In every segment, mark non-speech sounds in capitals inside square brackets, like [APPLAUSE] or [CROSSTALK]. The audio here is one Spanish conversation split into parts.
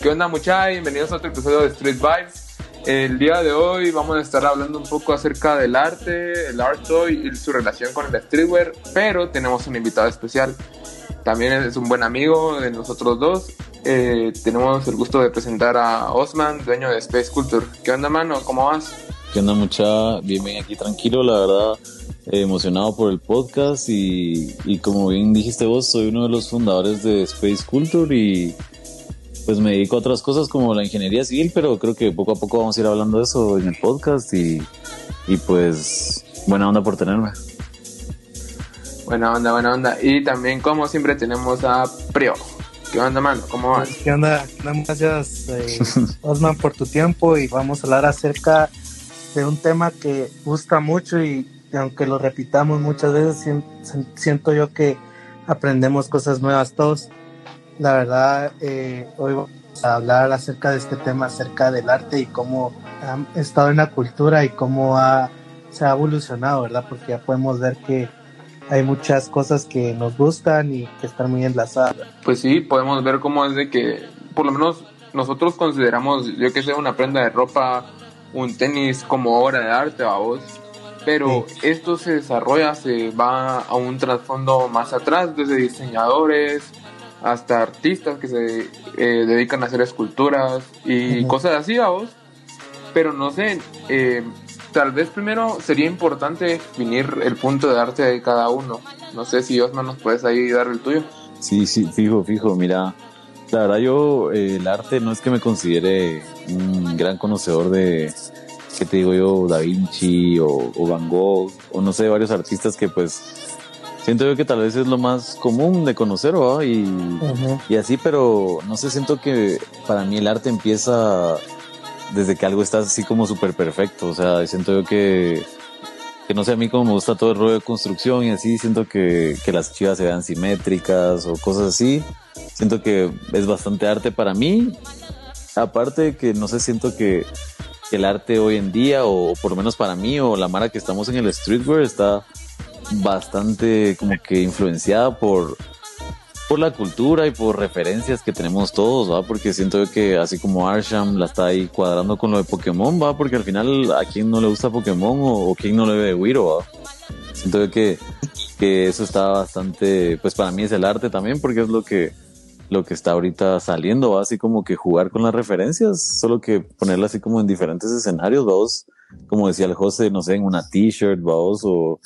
¿Qué onda muchachos? Bienvenidos a otro episodio de Street Vibes. El día de hoy vamos a estar hablando un poco acerca del arte, el art toy y su relación con el streetwear, pero tenemos un invitado especial. También es un buen amigo de nosotros dos. Eh, tenemos el gusto de presentar a Osman, dueño de Space Culture. ¿Qué onda, mano? ¿Cómo vas? ¿Qué onda, mucha? Bien, bien, aquí tranquilo, la verdad. Eh, emocionado por el podcast y, y como bien dijiste vos, soy uno de los fundadores de Space Culture y pues me dedico a otras cosas como la ingeniería civil, pero creo que poco a poco vamos a ir hablando de eso en el podcast y, y pues buena onda por tenerme. Buena onda, buena onda. Y también, como siempre, tenemos a Prio. ¿Qué onda, mano? ¿Cómo vas? ¿Qué onda? Gracias, eh, [LAUGHS] Osman, por tu tiempo y vamos a hablar acerca de un tema que gusta mucho y, aunque lo repitamos muchas veces, siento yo que aprendemos cosas nuevas todos. La verdad, eh, hoy vamos a hablar acerca de este tema, acerca del arte y cómo ha estado en la cultura y cómo ha, se ha evolucionado, ¿verdad? Porque ya podemos ver que hay muchas cosas que nos gustan y que están muy enlazadas. Pues sí, podemos ver cómo es de que, por lo menos nosotros consideramos, yo que sé, una prenda de ropa, un tenis como obra de arte, a vos. Pero esto se desarrolla, se va a un trasfondo más atrás, desde diseñadores, hasta artistas que se eh, dedican a hacer esculturas y cosas así, a vos. Pero no sé, eh, tal vez primero sería importante definir el punto de arte de cada uno. No sé si Osman nos puedes ahí dar el tuyo. Sí, sí, fijo, fijo, mira. La verdad yo eh, el arte no es que me considere un gran conocedor de, ¿qué te digo yo? Da Vinci o, o Van Gogh o no sé, varios artistas que pues siento yo que tal vez es lo más común de conocer, ¿va? Y, y así, pero no sé, siento que para mí el arte empieza desde que algo está así como súper perfecto, o sea, siento yo que, que no sé, a mí como me gusta todo el rollo de construcción y así, siento que, que las chivas se vean simétricas o cosas así, siento que es bastante arte para mí, aparte que no sé, siento que el arte hoy en día, o por lo menos para mí, o la mara que estamos en el streetwear, está bastante como que influenciada por, por la cultura y por referencias que tenemos todos, ¿va? Porque siento que así como Arsham la está ahí cuadrando con lo de Pokémon, ¿va? Porque al final a quien no le gusta Pokémon o, o quien no le ve Wiro, ¿va? Siento que, que eso está bastante, pues para mí es el arte también porque es lo que, lo que está ahorita saliendo, ¿va? Así como que jugar con las referencias, solo que ponerla así como en diferentes escenarios, ¿va? Como decía el José, no sé, en una t-shirt, ¿va? O,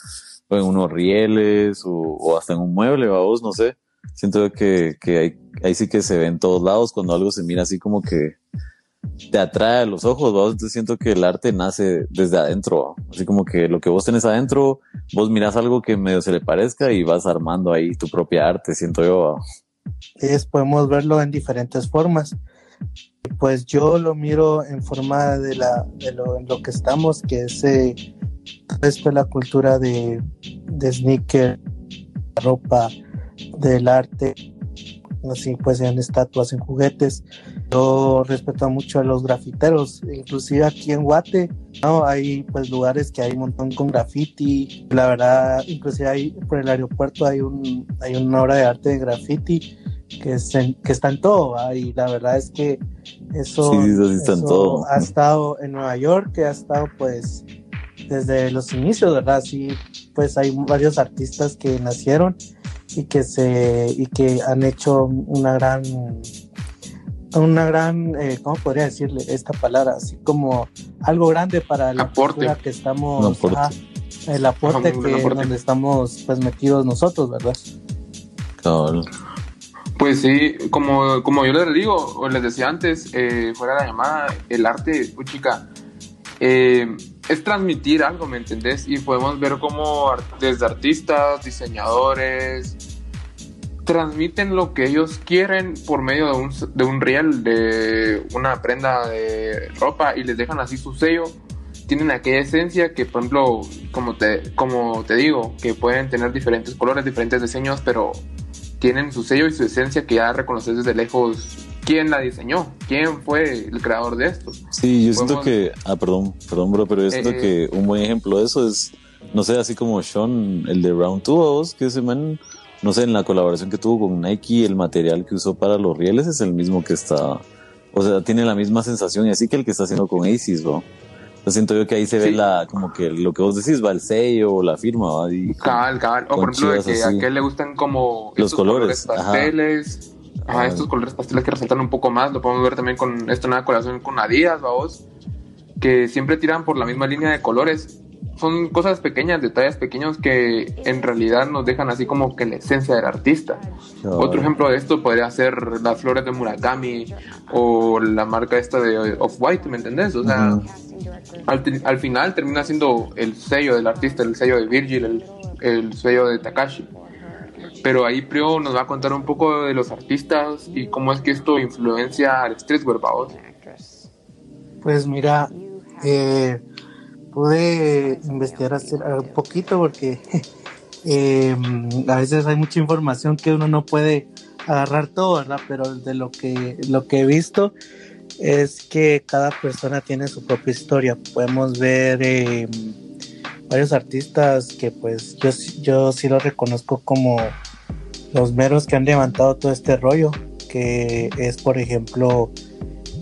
o en unos rieles o, hasta en un mueble, vamos, no sé. Siento que, que ahí, sí que se ve en todos lados cuando algo se mira así como que te atrae a los ojos, vamos. Entonces siento que el arte nace desde adentro, así como que lo que vos tenés adentro, vos mirás algo que medio se le parezca y vas armando ahí tu propia arte, siento yo. Es, podemos verlo en diferentes formas. Pues yo lo miro en forma de, la, de lo, en lo que estamos, que es eh, esto es la cultura de, de sneaker, ropa, del arte, así pues en estatuas, en juguetes. Yo respeto mucho a los grafiteros, inclusive aquí en Guate, ¿no? hay pues lugares que hay un montón con graffiti, la verdad, inclusive hay, por el aeropuerto hay, un, hay una obra de arte de graffiti que, es que está en todo, y la verdad es que eso, eso ha estado en Nueva York, que ha estado pues desde los inicios, ¿verdad? Sí, pues hay varios artistas que nacieron y que se y que han hecho una gran una gran eh, cómo podría decirle esta palabra así como algo grande para la aporte. que estamos el aporte que donde estamos pues metidos nosotros verdad claro. pues sí como como yo les digo o les decía antes eh, fuera de la llamada el arte chica eh, es transmitir algo, ¿me entendés? Y podemos ver cómo desde artistas, diseñadores, transmiten lo que ellos quieren por medio de un, de un riel, de una prenda de ropa y les dejan así su sello. Tienen aquella esencia que, por ejemplo, como te, como te digo, que pueden tener diferentes colores, diferentes diseños, pero tienen su sello y su esencia que ya reconoces desde lejos quién la diseñó, quién fue el creador de esto. Sí, yo siento que, ah, perdón, perdón, bro, pero yo siento Eh, que un buen ejemplo de eso es, no sé, así como Sean, el de Round 2, que ese man, no sé, en la colaboración que tuvo con Nike, el material que usó para los rieles es el mismo que está, o sea, tiene la misma sensación y así que el que está haciendo con Aces, bro. Yo siento yo que ahí se ve Sí. la, como que lo que vos decís, va el sello o la firma, ¿va? Y con- Cabal, cabal. O por ejemplo, de que así. a aquel le gustan como Los colores, pasteles. Ajá, Ah. estos colores pasteles que resaltan un poco más. Lo podemos ver también con esta nueva colaboración con Adidas, vamos. Que siempre tiran por la misma línea de colores. Son cosas pequeñas, detalles pequeños que en realidad nos dejan así como que la esencia del artista. Otro ejemplo de esto podría ser las flores de Murakami o la marca esta de Off-White, ¿me entendés? O sea, Ujú. al, ti- al final termina siendo el sello del artista, el sello de Virgil, el, el sello de Takashi. Pero ahí Prio nos va a contar un poco de los artistas y cómo es que esto influencia al streetwear, ¿vamos? Pues mira, eh, pude investigar un poquito porque [LAUGHS] eh, a veces hay mucha información que uno no puede agarrar todo, ¿verdad? Pero de lo que, lo que he visto es que cada persona tiene su propia historia. Podemos ver eh, varios artistas que pues yo, yo sí los reconozco como los meros que han levantado todo este rollo, que es por ejemplo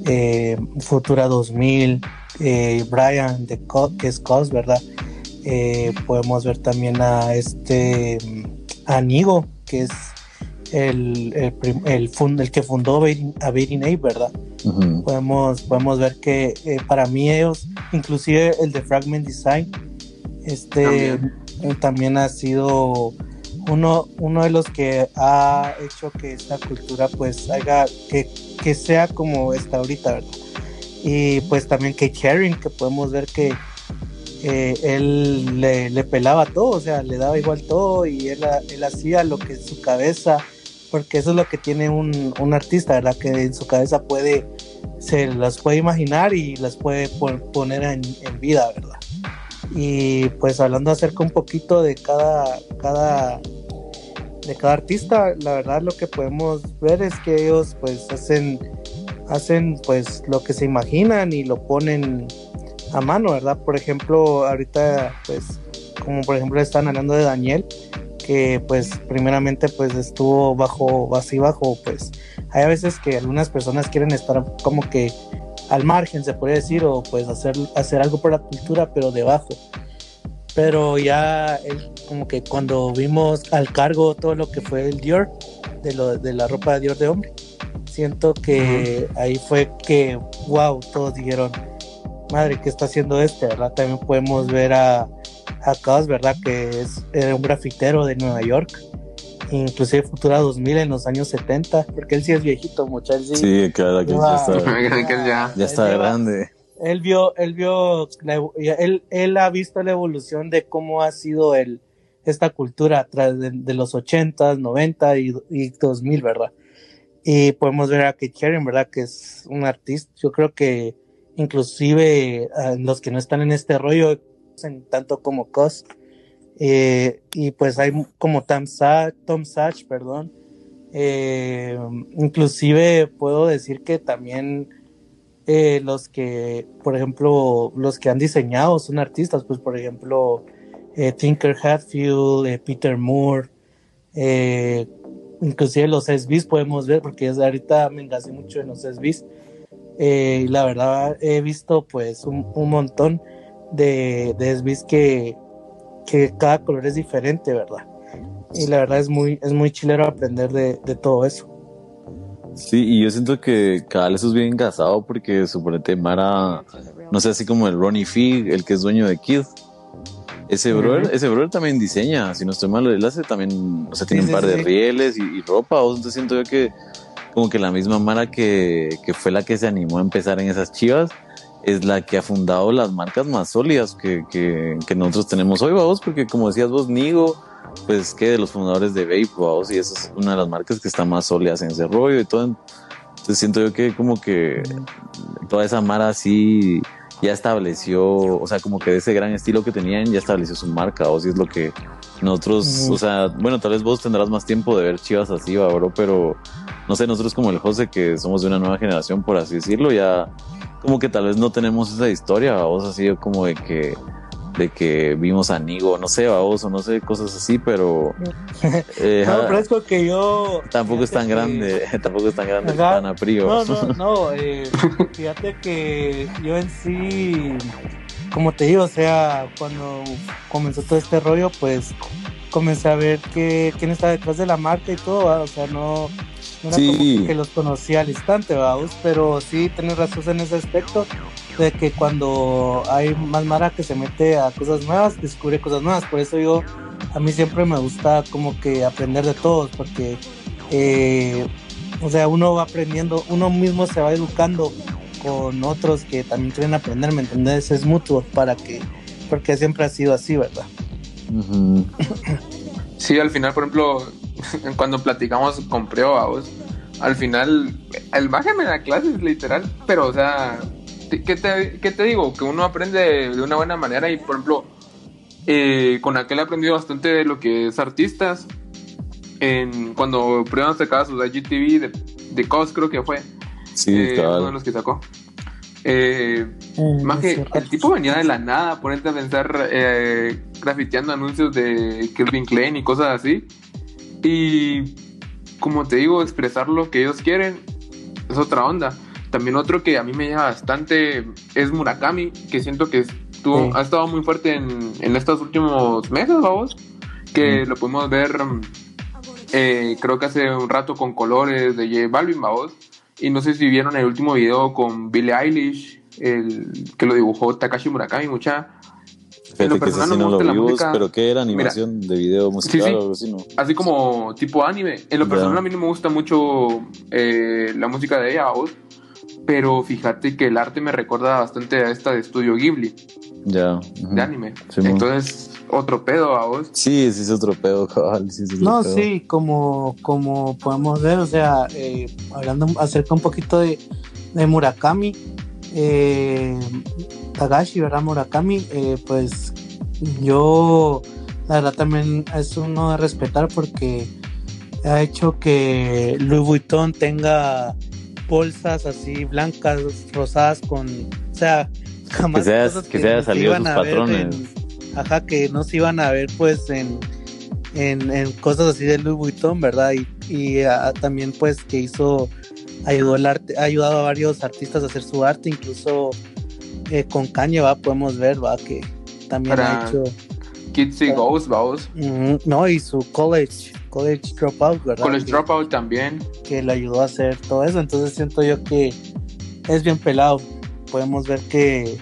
eh, Futura 2000, eh, Brian, de Co- que es Cos, ¿verdad? Eh, podemos ver también a este mm, a Nigo, que es el, el, fund- el que fundó a Bating Ape, ¿verdad? Podemos, podemos ver que eh, para mí ellos, inclusive el de Fragment Design, este También. también ha sido uno, uno de los que ha hecho que esta cultura pues haga que, que sea como está ahorita, ¿verdad? Y pues también Kate Herring, que podemos ver que eh, él le, pelaba todo, o sea, le daba igual todo y él, él hacía lo que en su cabeza, porque eso es lo que tiene un, un artista, ¿verdad? Que en su cabeza puede, se las puede imaginar y las puede pon- poner en, en vida, ¿verdad? Y pues hablando acerca un poquito de cada, cada, de cada artista, la verdad lo que podemos ver es que ellos pues hacen, hacen pues lo que se imaginan y lo ponen a mano, ¿verdad? Por ejemplo, ahorita pues como por ejemplo están hablando de Daniel, que pues primeramente pues estuvo bajo, así bajo, pues hay veces que algunas personas quieren estar como que al margen, se podría decir, o pues hacer, hacer algo por la cultura, pero debajo. Pero ya él, como que cuando vimos al cargo todo lo que fue el Dior, de, lo, de la ropa de Dior de hombre, siento que ahí fue que, wow, todos dijeron, madre, ¿qué está haciendo este? ¿verdad? También podemos ver a, a Cos, ¿verdad? Que es era un grafitero de Nueva York, inclusive Futura 2000 en los años 70, porque él sí es viejito, él sí, Sí, claro que ya está, [LAUGHS] ya. ya está Él grande. él vio, él vio, él, él ha visto la evolución de cómo ha sido el, esta cultura a través de, de los 80, 90 y, y 2000, ¿verdad? Y podemos ver a Kate Herring, ¿verdad? Que es un artista, yo creo que inclusive a los que no están en este rollo, en tanto como Cos, eh, y pues hay como Tom, Sa Tom Sach, perdón, eh, inclusive puedo decir que también eh, los que, por ejemplo, los que han diseñado son artistas, pues por ejemplo, Tinker Hatfield, Peter Moore, inclusive los SBs podemos ver, porque ahorita me engasé mucho en los SBs. Eh, la verdad he visto pues un, un montón de, de SBs que, que cada color es diferente, ¿verdad? Y la verdad es muy, es muy chilero aprender de, de todo eso. Sí, y yo siento que cada vez es bien engasado porque suponete Mara, no sé, así como el Ronnie Fig, el que es dueño de Kid. Ese brother, ese brother también diseña, si no estoy mal, él hace también, o sea, tiene Sí, un par sí, de sí. rieles y, y ropa, o entonces siento yo que como que la misma Mara que, que fue la que se animó a empezar en esas chivas, es la que ha fundado las marcas más sólidas que, que, que nosotros tenemos hoy, vamos, porque como decías vos, Nigo, pues que de los fundadores de Vape, vamos, y esa es una de las marcas que está más sólidas en ese rollo y todo. Entonces siento yo que como que toda esa mara así, ya estableció, o sea, como que de ese gran estilo que tenían, ya estableció su marca, o si es lo que nosotros, o sea, bueno, tal vez vos tendrás más tiempo de ver chivas así, bro, pero no sé, nosotros como el José, que somos de una nueva generación, por así decirlo, ya como que tal vez no tenemos esa historia, vos así como de que de que vimos a Nigo, no sé, vos o no sé, cosas así, pero [LAUGHS] eh, no, pero es que yo tampoco es tan grande, [LAUGHS] tampoco es tan grande tan No, no, [LAUGHS] no, eh, fíjate que yo en sí como te digo, o sea, cuando comenzó todo este rollo, pues comencé a ver que quién está detrás de la marca y todo, o sea, no no era como que los conocía al instante, vamos, pero sí tienes razón en ese aspecto de que cuando hay más mara que se mete a cosas nuevas, descubre cosas nuevas. Por eso yo, a mí siempre me gusta como que aprender de todos, porque, eh, o sea, uno va aprendiendo, uno mismo se va educando con otros que también quieren aprender, ¿me entendés? Es mutuo para que, porque siempre ha sido así, ¿verdad? Sí, al final, por ejemplo, [LAUGHS] cuando platicamos con Preo, al final el baje me da clases literal, pero o sea, ¿qué te, ¿qué te, digo? Que uno aprende de una buena manera y por ejemplo, eh, con aquel he aprendido bastante de lo que es artistas. En, cuando Preo sacaba sus IGTV de, de COS creo que fue. Sí, eh, uno de los que sacó. Eh, más que el tipo venía de la nada, ponerte a pensar eh, grafiteando anuncios de Kelvin Klein y cosas así. Y como te digo, expresar lo que ellos quieren es otra onda. También otro que a mí me lleva bastante es Murakami, que siento que estuvo, ha estado muy fuerte en, en estos últimos meses, vamos. Que lo pudimos ver, eh, creo que hace un rato con colores de J Balvin, vamos. Y no sé si vieron el último video con Billie Eilish, el que lo dibujó Takashi Murakami, mucha Fíjate que ese no lo vimos, pero ¿qué era? ¿Animación de video musical o algo así, no? Así como tipo anime. En lo personal a mí no me gusta mucho eh, la música de ella, pero fíjate que el arte me recuerda bastante a esta de Estudio Ghibli. Ya. De anime. Entonces, otro pedo a vos. Sí, sí es otro pedo, [LAUGHS] cabal. no, sí, como, como podemos ver, o sea, eh, hablando acerca un poquito de, de Murakami, eh, Tagashi, ¿verdad? Murakami, eh, pues yo, la verdad, también es uno de respetar porque ha hecho que Louis Vuitton tenga bolsas así blancas, rosadas, con, o sea, jamás que, cosas que, se haya salido sus patrones. ajá, que no se iban a ver pues en, en, cosas así de Louis Vuitton, ¿verdad? Y, y ah, también pues que hizo, ayudó el arte, ha ayudado a varios artistas a hacer su arte, incluso eh, con Kanye, va, podemos ver, va, que también ha hecho... Kids y Ghost, vamos. no, y su college, college dropout, ¿verdad? College dropout también. Que le ayudó a hacer todo eso, entonces siento yo que es bien pelado. Podemos ver que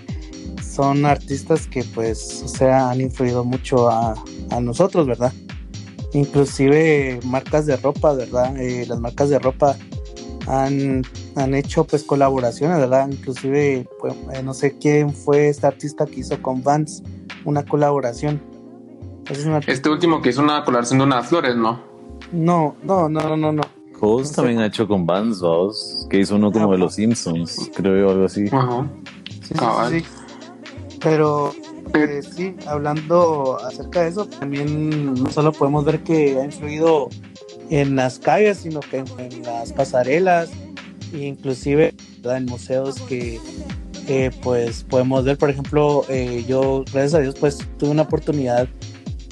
son artistas que pues, o sea, han influido mucho a, a nosotros, ¿verdad? Inclusive marcas de ropa, ¿verdad? Eh, las marcas de ropa han, han hecho pues colaboraciones, ¿verdad? Inclusive, pues, eh, no sé quién fue este artista que hizo con Vans una colaboración. este último que hizo una colaboración de unas flores, ¿no? No, no, no, no, no. Host también ha hecho con Vans, vos, que hizo uno como de los Simpsons, creo yo, algo así. Ajá. Sí, sí, Pero eh, sí, hablando acerca de eso, también no solo podemos ver que ha influido en las calles, sino que en, las pasarelas, inclusive en museos que pues podemos ver, por ejemplo, eh, yo gracias a Dios pues tuve una oportunidad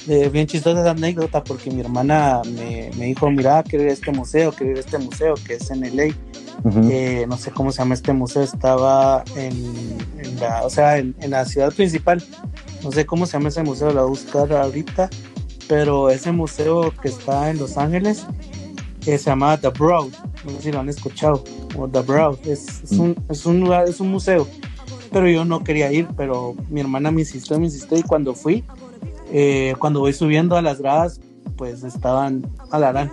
de, bien chistosa esa anécdota porque mi hermana me, me dijo, mira, quiero ir a este museo, quiero ir a este museo que es en LA. Eh, no sé cómo se llama este museo, estaba en, la, o sea, en, en, la ciudad principal. No sé cómo se llama ese museo, lo voy a buscar ahorita pero ese museo que está en Los Ángeles que se llama The Broad, no sé si lo han escuchado, o The Broad, es, es, un, es un lugar, es un museo, pero yo no quería ir, pero mi hermana me insistió, me insistió y cuando fui, eh, cuando voy subiendo a las gradas, pues estaban, alarán,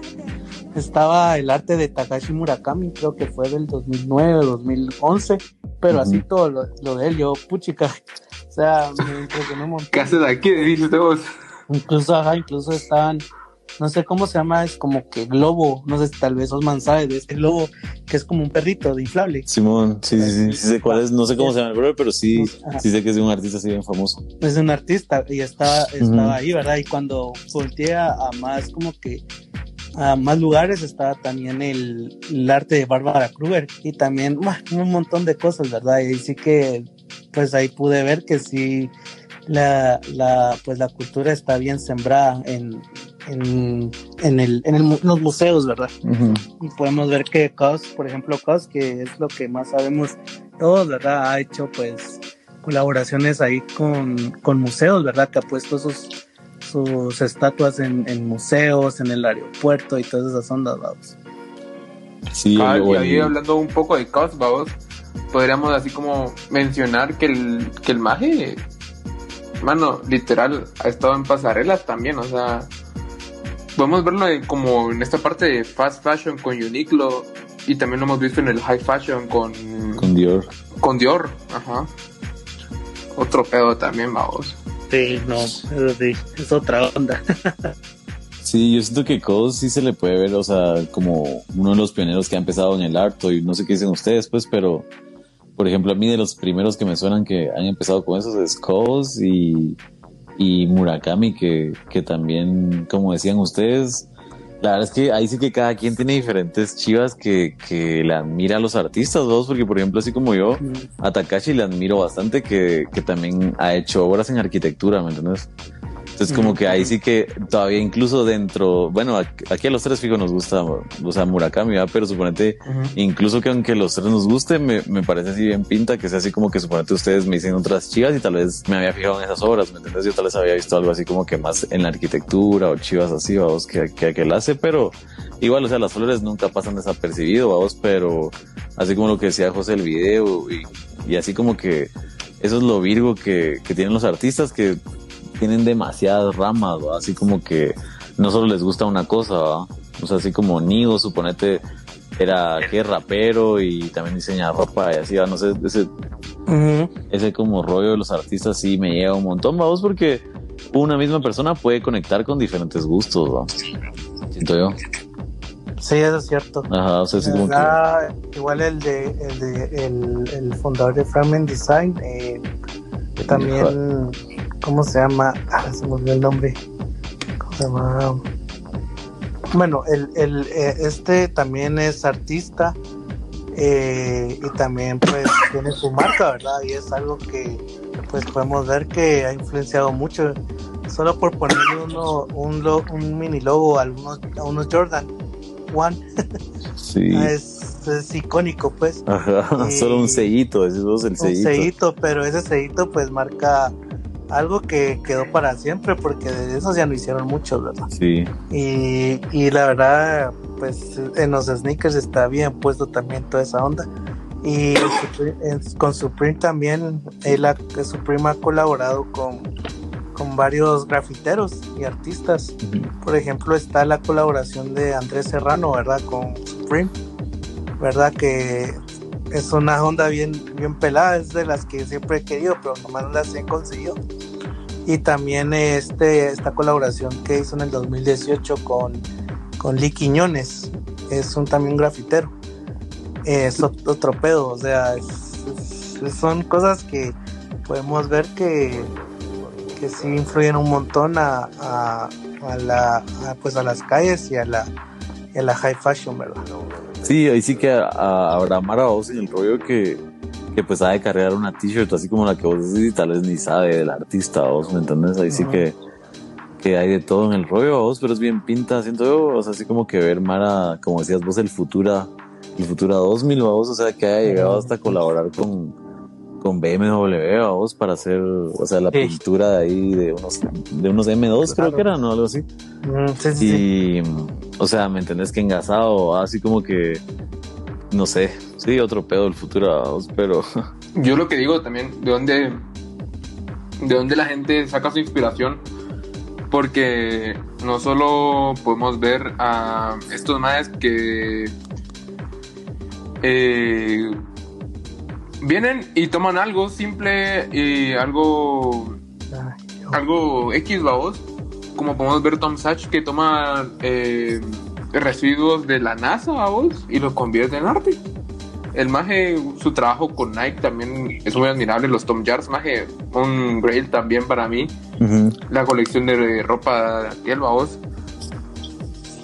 estaba el arte de Takashi Murakami, creo que fue del 2009, 2011, pero así todo lo, de él, yo, puchica, [LAUGHS] o sea, me impresionó un montón. ¿Qué haces aquí? Dices vos. Incluso, ajá, incluso estaban no sé cómo se llama, es como que globo, no sé si tal vez Osman sabe de ese globo que es como un perrito de inflable. Simón, sí, sí, sí, sí sé cuál es, no sé cómo se llama el brother, pero sí, sí sé que es un artista así bien famoso. Es un artista y estaba, estaba ahí, ¿verdad? Y cuando volteé a, más como que a más lugares estaba también el, el arte de Bárbara Kruger y también un montón de cosas, ¿verdad? Y sí que pues ahí pude ver que sí la, la pues la cultura está bien sembrada en, en, en, el, en los museos, ¿verdad? Y podemos ver que Cos, por ejemplo, Cos, que es lo que más sabemos todos, ¿verdad? Ha hecho pues colaboraciones ahí con, con museos, ¿verdad? Que ha puesto sus, sus estatuas en, en museos, en el aeropuerto y todas esas ondas, vamos. Sí, ah, y ahí hablando un poco de Cos, vamos, podríamos así como mencionar que el, que el maje, mano, literal, ha estado en pasarelas también, o sea, podemos verlo como en esta parte de fast fashion con Uniqlo y también lo hemos visto en el high fashion con con Dior. Con Dior, ajá. Otro pedo también, vamos. Sí, no, eso sí, es otra onda. [LAUGHS] sí, yo siento que Cos sí se le puede ver, o sea, como uno de los pioneros que ha empezado en el arte y no sé qué dicen ustedes, pues, pero por ejemplo, a mí de los primeros que me suenan que han empezado con esos es Cos y y Murakami, que, que también, como decían ustedes, la verdad es que ahí sí que cada quien tiene diferentes chivas que, que le admira a los artistas, dos, porque por ejemplo, así como yo, a Takashi le admiro bastante que, que también ha hecho obras en arquitectura, ¿me entiendes? Entonces, como que ahí sí que todavía incluso dentro, bueno, aquí a los tres fijos nos gusta, o sea, Murakami, pero suponete, incluso que aunque los tres nos guste, me, me, parece así bien pinta, que sea así como que suponete ustedes me dicen otras chivas y tal vez me había fijado en esas obras, ¿me entiendes? Yo tal vez había visto algo así como que más en la arquitectura o chivas así, vamos, que, que, que él hace, pero igual, o sea, las flores nunca pasan desapercibido, vamos, pero así como lo que decía José el video y, y así como que eso es lo virgo que, que tienen los artistas que tienen demasiadas ramas, así como que no solo les gusta una cosa, o sea, así como Nigo, suponete, era que rapero y también diseña ropa y así, no sé, ese, ese como rollo de los artistas sí me llega un montón, vamos, porque una misma persona puede conectar con diferentes gustos, ¿va? siento yo. Sí, eso es cierto. Ajá, o sea, así como que... Igual el de, el de el, el fundador de Fragment Design, eh, también ¿Cómo se llama? Ah, se me olvidó el nombre. ¿Cómo se llama? Bueno, el, el, eh, este también es artista eh, y también pues [COUGHS] tiene su marca, ¿verdad? Y es algo que pues podemos ver que ha influenciado mucho. Solo por ponerle uno, un, un mini logo a, algunos, a unos Jordan One. Sí. [LAUGHS] es, es, icónico, pues. Ajá, [LAUGHS] solo un sellito, es el sellito. Un sellito, pero ese sellito pues marca algo que quedó para siempre porque de esos ya no hicieron muchos, ¿verdad? Sí. Y, y la verdad, pues en los sneakers está bien puesto también toda esa onda. Y con Supreme también, él ha, Supreme ha colaborado con, con varios grafiteros y artistas. Por ejemplo, está la colaboración de Andrés Serrano, ¿verdad? Con Supreme, ¿verdad? Que es una onda bien, bien pelada, es de las que siempre he querido, pero nomás no las he conseguido. Y también este, esta colaboración que hizo en el 2018 con, con Lee Quiñones, es un también grafitero. Es otro pedo, o sea, son cosas que podemos ver que, que sí influyen un montón a, a, la, pues a las calles y a la, a la high fashion, ¿verdad? Sí, ahí sí que habrá Mara vos en el rollo que, que pues sabe cargar una t-shirt así como la que vos decís y tal vez ni sabe del artista, vos, ¿me entiendes? Ahí sí que, que hay de todo en el rollo, vos, pero es bien pinta, siento yo, o sea, así como que ver Mara, como decías vos, el Futura, el Futura 2000, vos, o sea, que haya llegado hasta colaborar con, con BMW, vos, para hacer, o sea, la pintura de ahí de unos, de unos M2, creo que eran, ¿no? Algo así. Mm, sí, sí, y, o sea, ¿me entendés? Que engasado, así como que, no sé, sí, otro pedo del futuro, pero... [LAUGHS] Yo lo que digo también, ¿de dónde, de dónde la gente saca su inspiración? Porque no solo podemos ver a estos maes que eh, vienen y toman algo simple y algo, algo X, vamos como podemos ver Tom Sachs que toma eh, residuos de la NASA vos, y los convierte en arte. El maje, su trabajo con Nike también es muy admirable. Los Tom Jars, maje, un grail también para mí. La colección de ropa de aquel, vos.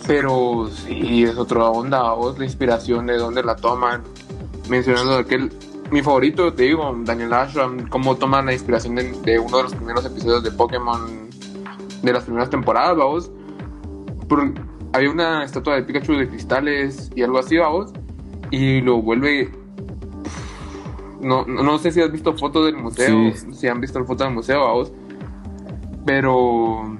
Pero sí, es otra onda, vos, la inspiración de dónde la toman. Mencionando aquel, mi favorito, te digo, Daniel Ashram, cómo toma la inspiración de, uno de los primeros episodios de Pokémon de las primeras temporadas, vamos. había una estatua de Pikachu de cristales y algo así, vamos. Y lo vuelve. No, no sé si has visto fotos del museo, si han visto la foto del museo, vamos. Pero.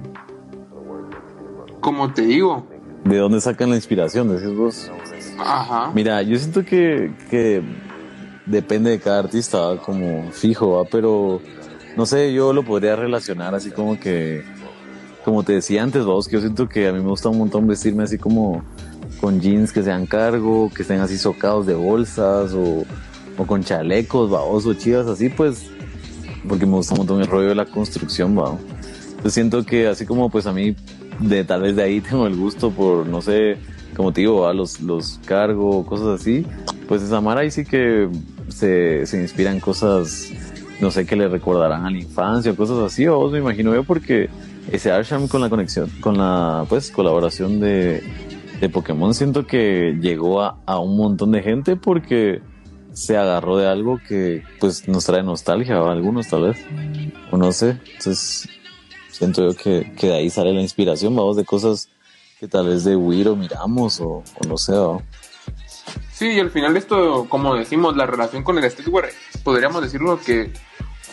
Como te digo, ¿De dónde sacan la inspiración? Decís vos. Ajá. Mira, yo siento que, que depende de cada artista, como fijo, ¿va? pero no sé, yo lo podría relacionar así como que, como te decía antes, vos, que yo siento que a mí me gusta un montón vestirme así como con jeans que sean cargo, que estén así socados de bolsas o, o con chalecos, vos, o chivas así, pues, porque me gusta un montón el rollo de la construcción, va. Yo siento que así como pues a mí de tal vez de ahí [LAUGHS] tengo el gusto por, no sé, como te digo, a los, los cargo, cosas así, pues esa Mara ahí sí que se, inspiran cosas, no sé, que le recordarán a la infancia, cosas así, o me imagino yo, porque ese Arsham con la conexión, con la, pues, colaboración de, de Pokémon, siento que llegó a, a un montón de gente porque se agarró de algo que, pues, nos trae nostalgia, a algunos tal vez, o no sé, entonces siento yo que, que, de ahí sale la inspiración, vamos, de cosas que tal vez de Wiro miramos o, no sé, Sí, y al final esto, como decimos, la relación con el streetwear, podríamos decirlo que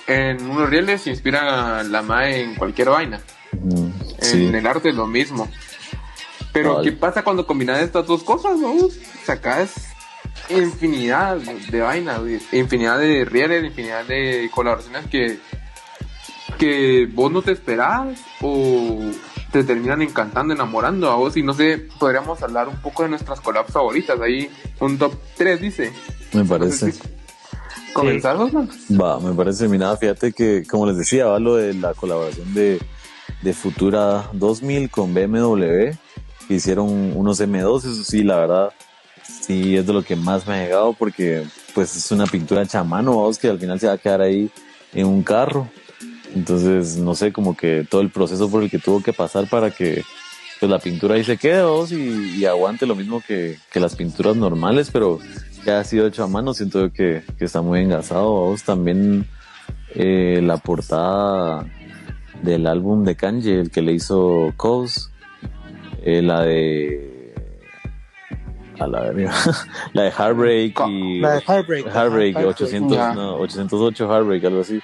en unos rieles se inspira la MAE en cualquier vaina. Mm, en el arte es lo mismo. Pero ¿qué pasa cuando combinas estas dos cosas, no? Sacas infinidad de vainas, infinidad de rieles, infinidad de colaboraciones que que vos no te esperás o te terminan encantando, enamorando a vos y no sé, podríamos hablar un poco de nuestras collabs favoritas, ahí un top 3 dice. Me parece. ¿Comenzamos? Va, me parece, mira, fíjate que como les decía, va lo de la colaboración de, de Futura 2000 con BMW, que hicieron unos M2, eso sí, la verdad, sí es de lo que más me ha llegado porque pues es una pintura hecha a mano, vos, que al final se va a quedar ahí en un carro entonces, no sé, como que todo el proceso por el que tuvo que pasar para que pues, la pintura ahí se quede y, aguante lo mismo que, las pinturas normales, pero ya ha sido hecho a mano, siento que, que está muy engasado. Vos también eh, la portada del álbum de Kanye, el que le hizo Cos, eh, la de a la, [LAUGHS] la de Heartbreak y la de Heartbreak, Heartbreak, 800, no, 808 Heartbreak, algo así.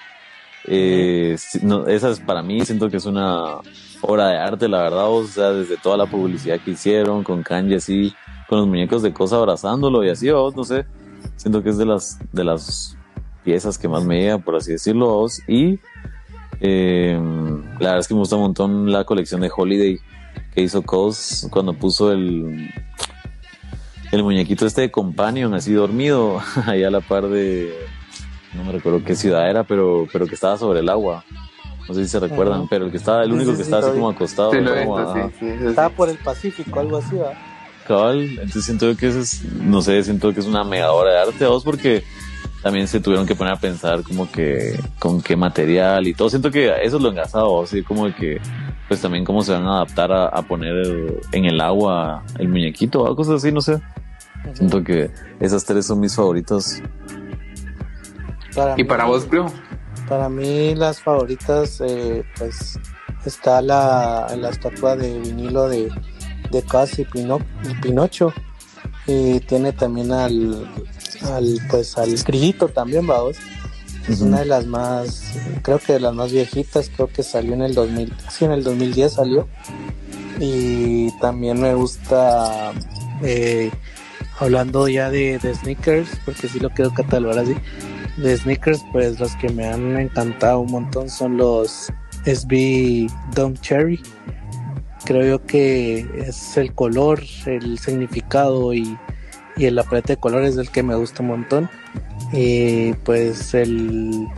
Eh, no, esa es para mí, siento que es una obra de arte, la verdad, o sea, desde toda la publicidad que hicieron, con Kanye así, con los muñecos de cosa abrazándolo y así, vos, no sé, siento que es de las, de las piezas que más me llega, por así decirlo, vos, y eh, la verdad es que me gusta un montón la colección de Holiday que hizo Cos cuando puso el, el muñequito este de Companion así dormido, [LAUGHS] ahí a la par de no me recuerdo qué ciudad era, pero, pero que estaba sobre el agua. No sé si se recuerdan, pero el que estaba, el único que estaba así como acostado. estaba por el Pacífico, algo así, ¿va? Cabal, entonces siento que eso es, no sé, siento que es una mega obra de arte, vos, porque también se tuvieron que poner a pensar como que con qué material y todo. Siento que eso es lo engasado, así como que pues también cómo se van a adaptar a, poner en el agua el muñequito o cosas así, no sé. Siento que esas tres son mis ¿Y para vos, creo? Para mí las favoritas, eh, pues está la, la, estatua de vinilo de, de Casi y Pinocho. Y tiene también al, al pues al grillito también, vamos. Es una de las más, creo que de las más viejitas, creo que salió en el 2000, sí, en el 2010 salió. Y también me gusta, eh, hablando ya de, de sneakers, porque sí lo quiero catalogar así, de sneakers, pues los que me han encantado un montón son los SB Dumb Cherry. Creo yo que es el color, el significado y, y el aprete de colores el que me gusta un montón. Y pues el,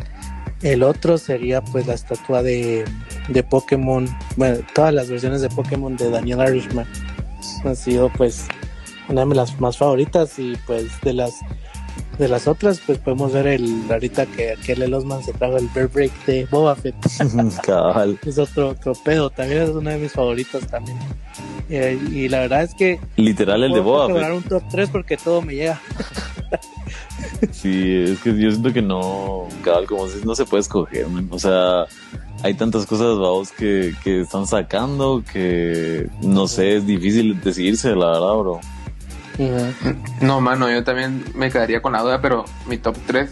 el otro sería pues la estatua de, de Pokémon, bueno, todas las versiones de Pokémon de Daniel Irishman han sido pues una de las más favoritas y pues de las de las otras pues podemos ver el ahorita que aquel Elosman se trajo el Bear Break de Boba Fett. [LAUGHS] Es otro, otro pedo también es una de mis favoritas también. Eh, y la verdad es que literal el de Boba Fett. un top 3 porque todo me llega. Sí es que yo siento que no cabal como si no se puede escoger o sea hay tantas cosas, vamos, que, que están sacando que no sé, es difícil decidirse, la verdad, bro. No, mano, yo también me quedaría con la duda, pero mi top 3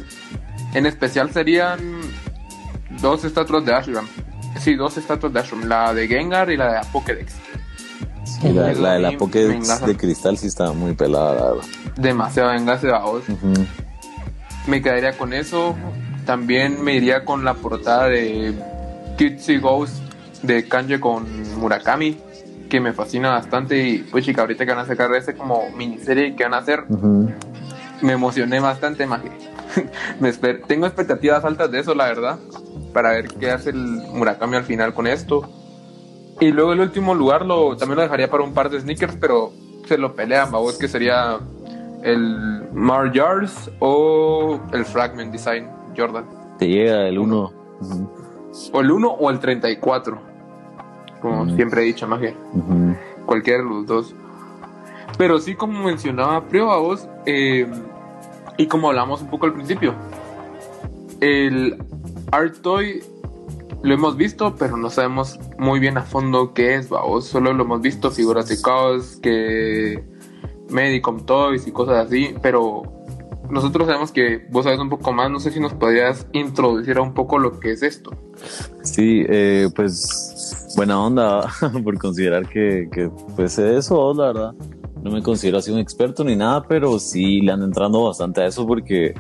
en especial serían dos estatuas de Ashram. Sí, dos estatuas de Ashram, la de Gengar y la de Pokédex. Sí, la, de la Pokédex de cristal sí está muy pelada, la verdad. Demasiado enlace de Me quedaría con eso. También me iría con la portada de Kitsy Ghost de Kanye con Murakami que me fascina bastante y pues chica, ahorita que van a sacar ese como miniserie que van a hacer, me emocioné bastante, más [LAUGHS] me tengo expectativas altas de eso, la verdad, para ver qué hace el Murakami al final con esto. Y luego el último lugar lo, también lo dejaría para un par de sneakers, pero se lo pelean, vos que sería el Mar Jars o el Fragment Design Jordan. Te llega el 1. O el 1 o el 34 como siempre he dicho, más que cualquiera de los dos. Pero sí, como mencionaba Prio a vos, eh, y como hablamos un poco al principio, el Art Toy lo hemos visto, pero no sabemos muy bien a fondo qué es, vos. Solo lo hemos visto figuras de caos, que Medicom Toys y cosas así, pero nosotros sabemos que vos sabes un poco más. No sé si nos podrías introducir a un poco lo que es esto. Sí, eh, pues buena onda [LAUGHS] por considerar que, que pues eso, la verdad. No me considero así un experto ni nada, pero sí le han entrando bastante a eso porque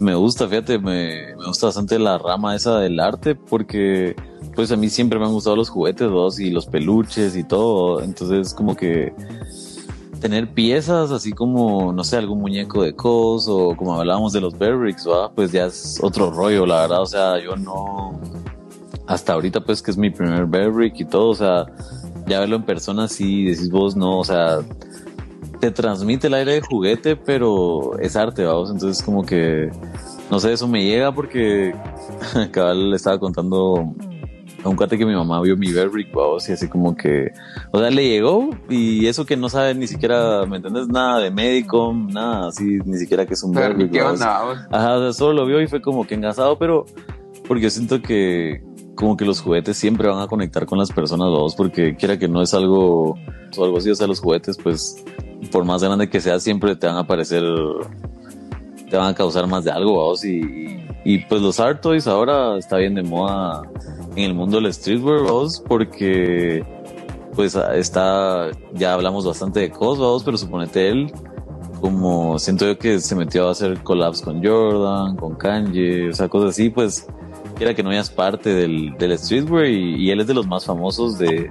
me gusta, fíjate, me, me gusta bastante la rama esa del arte porque pues a mí siempre me han gustado los juguetes dos y los peluches y todo. Entonces como que tener piezas así como, no sé, algún muñeco de cos o como hablábamos de los Berricks, pues ya es otro rollo, la verdad. O sea, yo no, hasta ahorita pues que es mi primer Bearbrick y todo, o sea, ya verlo en persona sí decís vos no, o sea, te transmite el aire de juguete, pero es arte, vamos, entonces como que, no sé, eso me llega porque [LAUGHS] cabal le estaba contando a un cuate que mi mamá vio mi Bearbrick, vamos, y así como que, o sea, le llegó y eso que no sabe ni siquiera, ¿me entiendes? Nada de médico, nada así, ni siquiera que es un Bearbrick. Ajá, o sea, solo lo vio y fue como que engasado, pero porque yo siento que como que los juguetes siempre van a conectar con las personas dos, porque quiera que no es algo o algo así, o sea, los juguetes, pues, por más grande que sea, siempre te van a parecer, te van a causar más de algo, vos, y, y pues los art toys ahora está bien de moda en el mundo del streetwear, vos, porque pues está, ya hablamos bastante de cosas, pero suponete él, como siento yo que se metió a hacer collabs con Jordan, con Kanye, o sea, cosas así, pues quiera que no hayas parte del, del streetwear y, él es de los más famosos de,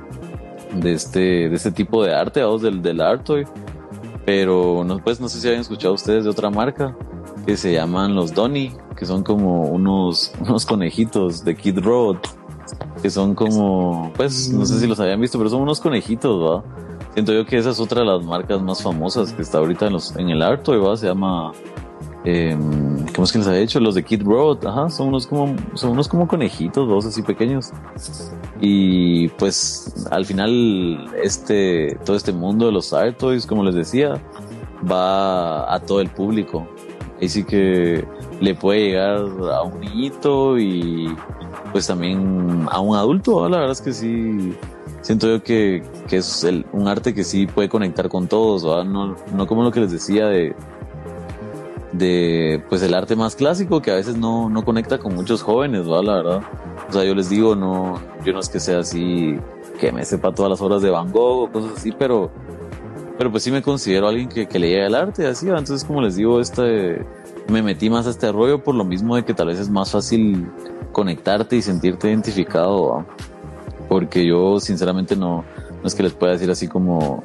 de, este, de este tipo de arte, vamos, del, del art toy. Pero no, pues, no sé si habían escuchado ustedes de otra marca que se llaman los Donny, que son como unos, unos conejitos de Kid Road, que son como, pues, no sé si los habían visto, pero son unos conejitos, ¿va? Siento yo que esa es otra de las marcas más famosas que está ahorita en, los, en el art toy, ¿va? Se llama eh, ¿Cómo es que les había hecho? Los de Kid Road, ajá, son unos como, son unos como conejitos, dos así pequeños. Y pues al final, este, todo este mundo de los art toys, como les decía, va a todo el público. Así que le puede llegar a un niñito y pues también a un adulto. La verdad es que sí, siento yo que, que es el, un arte que sí puede conectar con todos, No, no como lo que les decía de de pues el arte más clásico que a veces no, no conecta con muchos jóvenes, ¿va? la verdad. O sea, yo les digo, no, yo no es que sea así que me sepa todas las obras de Van Gogh o cosas así, pero, pero pues sí me considero alguien que, que le llega el arte, así, entonces como les digo, este, me metí más a este rollo por lo mismo de que tal vez es más fácil conectarte y sentirte identificado, porque yo sinceramente no, no es que les pueda decir así como,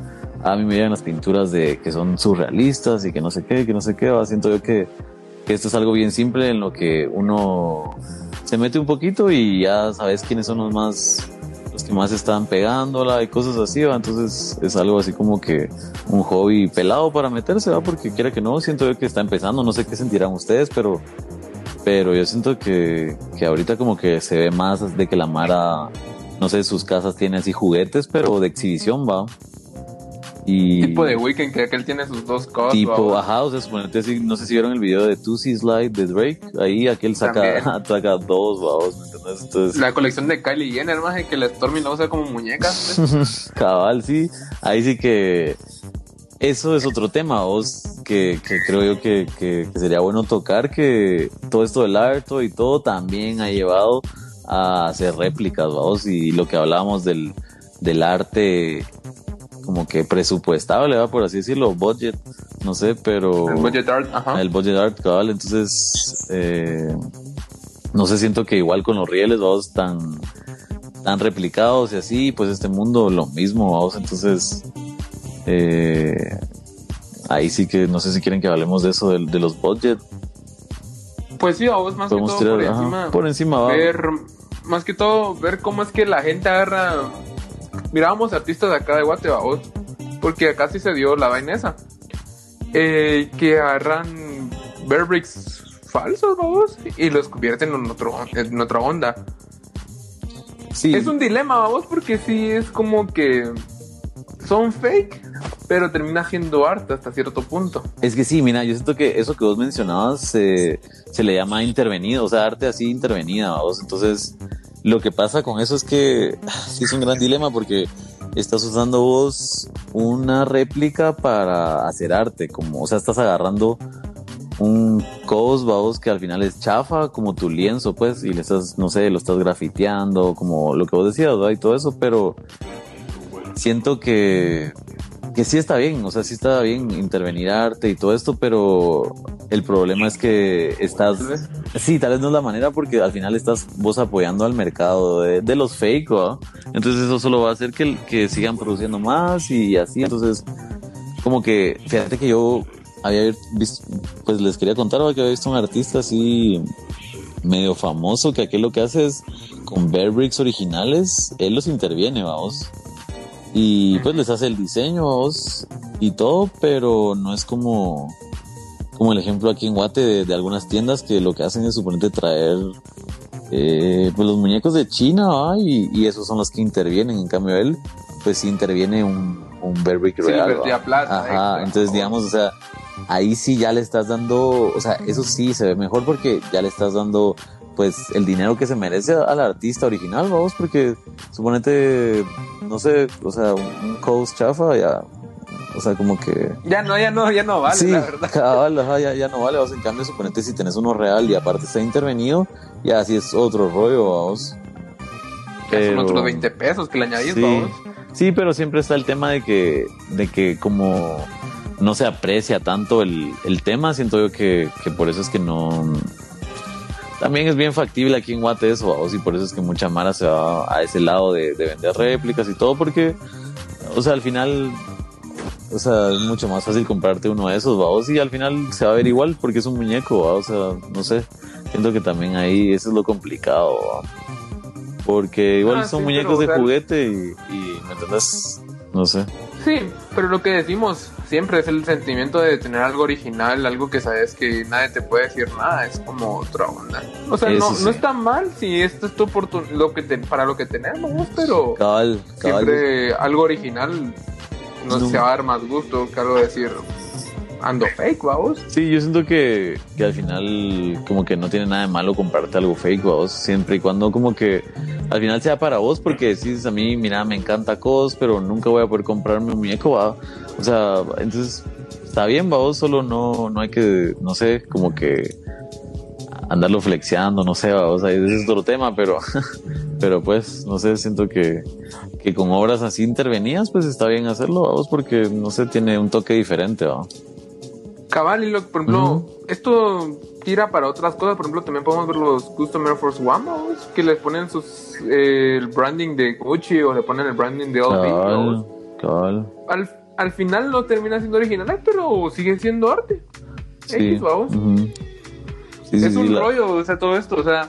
a mí me llegan las pinturas de que son surrealistas y que no sé qué, que no sé qué, siento yo que, esto es algo bien simple en lo que uno se mete un poquito y ya sabes quiénes son los más los que más están pegándola y cosas así, ¿va? entonces es algo así como que un hobby pelado para meterse, ¿va? porque quiera que no, siento yo que está empezando, no sé qué sentirán ustedes, pero pero yo siento que, que ahorita como que se ve más de que la Mara, no sé, sus casas tiene así juguetes, pero de exhibición, va. Y tipo de Weekend, que él tiene sus dos cosas. Tipo, ajá, o sea, suponete no sé si vieron el video de Tusi Slide de Drake, ahí aquel saca, [LAUGHS] saca dos, vamos, ¿me Entonces, la colección de Kylie Jenner, más que la Stormy la usa como muñeca. [LAUGHS] Cabal, sí, ahí sí que eso es otro tema, vos, que, que creo yo que, que, sería bueno tocar, que todo esto del arte y todo también ha llevado a hacer réplicas, vamos, y lo que hablábamos del, del arte como que presupuestable, va por así decirlo, budget, no sé, pero... El budget art, ajá. El budget art, cabal, entonces, eh, no sé, siento que igual con los rieles, vamos, tan, tan replicados y así, pues este mundo lo mismo, vamos, entonces, eh, ahí sí que no sé si quieren que hablemos de eso, de, de los budget. Pues sí, vamos más que todo por encima. Por encima, va. Ver, más que todo, ver cómo es que la gente agarra mirábamos artistas de acá de Guatemala, porque acá sí se dio la vaina esa, eh, que agarran Burbricks falsos, vamos, y los convierten en, otro, en otra onda. Sí. Es un dilema, vamos, porque sí es como que son fake, pero termina siendo arte hasta cierto punto. Es que sí, mira, yo siento que eso que vos mencionabas se le llama intervenido, o sea, arte así intervenida, vamos. Entonces, lo que pasa con eso es que sí es un gran dilema porque estás usando vos una réplica para hacer arte, como, o sea, estás agarrando un cos, vos, que al final es chafa, como tu lienzo, pues, y le estás, no sé, lo estás grafiteando, como lo que vos decías, ¿verdad? Y todo eso, pero siento que que sí está bien, o sea, sí está bien intervenir arte y todo esto, pero el problema es que estás, sí, tal vez no es la manera porque al final estás vos apoyando al mercado de, los fake, ¿no? Entonces eso solo va a hacer que, que sigan produciendo más y así, entonces como que, fíjate que yo había visto, pues les quería contar que había visto un artista así medio famoso que aquí lo que hace es con Bear Bricks originales, él los interviene, vamos y pues les hace el diseño y todo, pero no es como, como el ejemplo aquí en Guate de, algunas tiendas que lo que hacen es suponente traer eh, pues los muñecos de China y, y, esos son los que intervienen. En cambio, él, pues sí interviene un, un Berwick real. Ajá, entonces digamos, o sea, ahí sí ya le estás dando, o sea, eso sí se ve mejor porque ya le estás dando pues el dinero que se merece al artista original, vamos, porque suponete, no sé, o sea, un coast chafa ya, o sea, como que... Ya no, ya no, ya no vale, la verdad. ya, ya no vale, vamos, en cambio, suponete si tenés uno real y aparte está intervenido, ya así es otro rollo, vamos. Pero... Son otros 20 pesos que le añadís, sí. vamos. Sí, pero siempre está el tema de que, de que como no se aprecia tanto el, el tema, siento yo que, que por eso es que no también es bien factible aquí en Guate eso, y por eso es que mucha Mara se va a ese lado de, vender réplicas y todo, porque, o sea, al final, o sea, es mucho más fácil comprarte uno de esos, vamos, y al final se va a ver igual porque es un muñeco, o sea, no sé, siento que también ahí eso es lo complicado, porque igual ah, son muñecos de juguete y, y, ¿me entendés? No sé. Sí, pero lo que decimos siempre es el sentimiento de tener algo original, algo que sabes que nadie te puede decir nada, es como otra onda. O sea, no, no está mal si esto es tu lo que para lo que tenemos, pero siempre algo original nos no. se va a dar más gusto que algo decir ando fake, vamos. Sí, yo siento que, que al final como que no tiene nada de malo comprarte algo fake, vamos, siempre y cuando como que al final sea para vos, porque decís a mí, mira, me encanta cos, pero nunca voy a poder comprarme un muñeco, ¿va? O sea, entonces está bien, vos, solo no, no hay que, no sé, como que andarlo flexiando, no sé, o sea, ese es otro tema, pero, [LAUGHS] pero pues, no sé, siento que, que con obras así intervenidas, pues está bien hacerlo, vamos, porque, no sé, tiene un toque diferente, ¿va? Cabal, y lo, por ejemplo, esto tira para otras cosas. Por ejemplo, también podemos ver los Custom Air Force One que les ponen sus eh, el branding de Gucci o le ponen el branding de Old cabal, Al, al final no termina siendo original, pero sigue siendo arte. Sí. vamos. es un rollo, o sea, todo esto, o sea,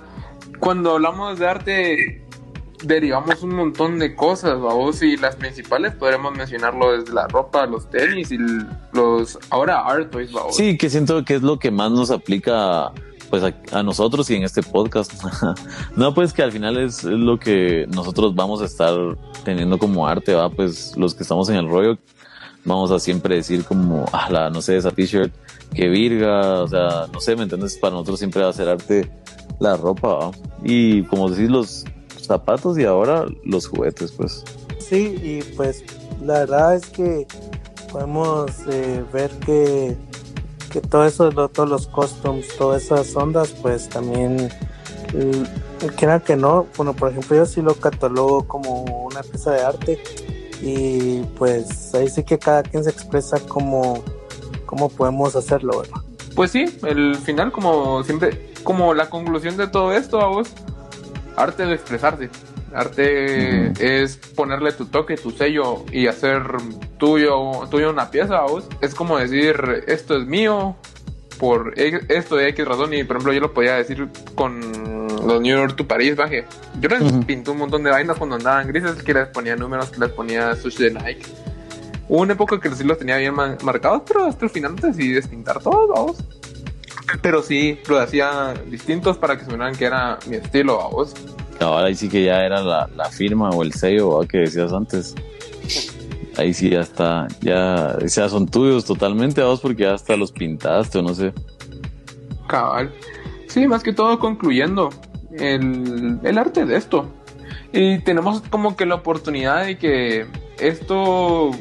cuando hablamos de arte, derivamos un montón de cosas, vamos, y las principales podremos mencionarlo desde la ropa, los tenis y los ahora art toys, vamos. Sí, que siento que es lo que más nos aplica pues a, nosotros y en este podcast. [LAUGHS] no, pues que al final es, lo que nosotros vamos a estar teniendo como arte, va, pues los que estamos en el rollo vamos a siempre decir como, ah, la, no sé, esa t-shirt, que virga, o sea, no sé, ¿me entiendes? Para nosotros siempre va a ser arte la ropa, ¿va? Y como decís, los zapatos y ahora los juguetes, pues. Sí, y pues la verdad es que podemos eh, ver que, que todo eso, todos los costumes, todas esas ondas, pues también, quieran que no, bueno, por ejemplo, yo sí lo catalogo como una pieza de arte y pues ahí sí que cada quien se expresa como, como podemos hacerlo, ¿verdad? Pues sí, el final como siempre, como la conclusión de todo esto a vos, arte de expresarse. Arte es ponerle tu toque, tu sello y hacer tuyo, tuyo una pieza vos. Es como decir, esto es mío por esto de X razón y por ejemplo yo lo podía decir con los New York to París, baje. Yo les pinté un montón de vainas cuando andaban grises que les ponía números, que les ponía sushi de Nike. Hubo una época que sí los tenía bien marcados, pero hasta el final decidí despintar todos, vamos. Pero sí, lo hacía distintos para que se vieran que era mi estilo, vamos. Ahora sí que ya era la, firma o el sello que decías antes. Ahí sí ya está, ya, ya son tuyos totalmente, vos, porque ya hasta los pintaste o no sé. Cabal. Sí, más que todo concluyendo el, el arte de esto. Y tenemos como que la oportunidad de que esto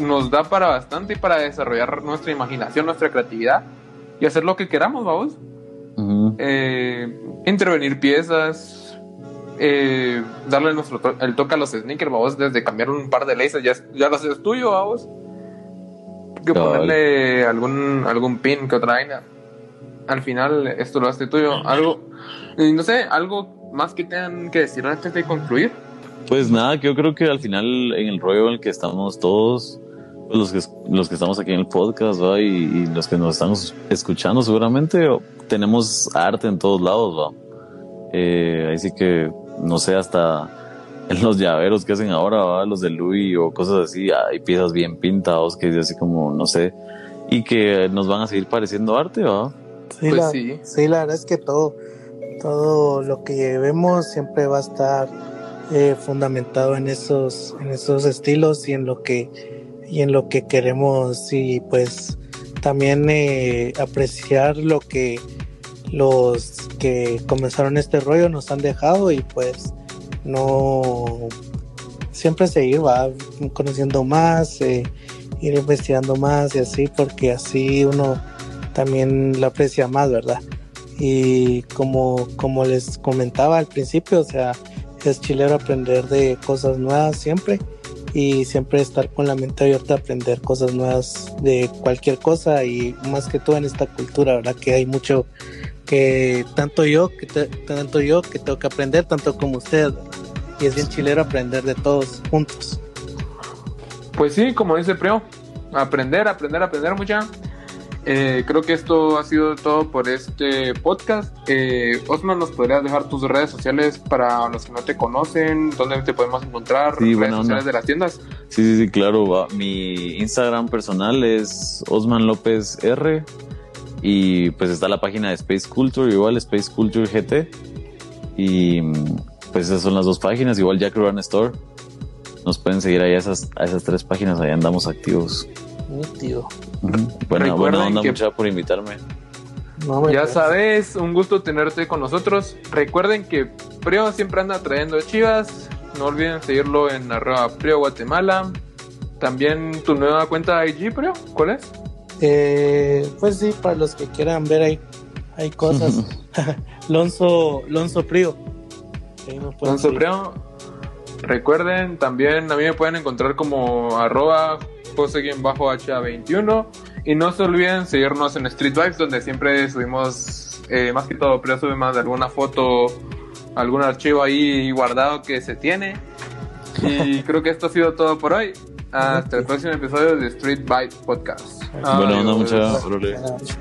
nos da para bastante y para desarrollar nuestra imaginación, nuestra creatividad y hacer lo que queramos, vamos. Eh, intervenir piezas, eh, darle nuestro el toque a los sneakers, vamos, desde cambiar un par de laces, ya, ya lo haces tuyo, vamos. Que ponerle algún, algún pin que otra vaina. Al final, esto lo hace tuyo. Algo, no sé, algo más que tengan que decir antes de concluir. Pues nada, yo creo que al final en el rollo en el que estamos todos, los que, los que estamos aquí en el podcast Y, los que nos estamos escuchando seguramente tenemos arte en todos lados, ¿va? Eh, así que, no sé, hasta en los llaveros que hacen ahora, los de Louis o cosas así, hay piezas bien pintados que es así como, no sé, y que nos van a seguir pareciendo arte, ¿va? Sí, pues la, sí. sí, la verdad es que todo, todo lo que vemos siempre va a estar eh, fundamentado en esos, en esos estilos y en lo que y en lo que queremos y pues también eh, apreciar lo que los que comenzaron este rollo nos han dejado y pues no siempre seguir va conociendo más eh, ir investigando más y así porque así uno también lo aprecia más verdad y como como les comentaba al principio o sea es chilero aprender de cosas nuevas siempre y siempre estar con la mente abierta a aprender cosas nuevas de cualquier cosa y más que todo en esta cultura, ¿verdad? Que hay mucho que tanto yo, que tanto yo que tengo que aprender, tanto como usted. Y es bien chilero aprender de todos juntos. Pues sí, como dice Preo, aprender, aprender, aprender mucha. Eh, creo que esto ha sido todo por este podcast. Eh, Osman, ¿nos podrías dejar tus redes sociales para los que no te conocen? ¿Dónde te podemos encontrar? Sí, redes sociales de las tiendas. Sí, sí, sí, claro. Mi Instagram personal es Osman López R. Y pues está la página de Space Culture, igual Space Culture GT. Y pues esas son las dos páginas, igual Jack Run Store. Nos pueden seguir ahí a esas, a esas tres páginas, ahí andamos activos. Nítido. Bueno, bueno, onda, mucha por invitarme. ya sabes, un gusto tenerte con nosotros. Recuerden que Prio siempre anda trayendo chivas. No olviden seguirlo en arroba Prio Guatemala. También tu nueva cuenta de IG, Prio, ¿cuál es? Eh, pues sí, para los que quieran ver ahí, hay cosas. [LAUGHS] [LAUGHS] Lonzo, Lonzo Prio. Lonzo Prio. Recuerden, también a mí me pueden encontrar como arroba bajo ha 21 y no se olviden seguirnos en Street Vibes donde siempre subimos eh, más que todo pero subimos más de alguna foto algún archivo ahí guardado que se tiene. Y [LAUGHS] creo que esto ha sido todo por hoy. Hasta el próximo episodio de Street Vibes Podcast. Bueno, no, muchas gracias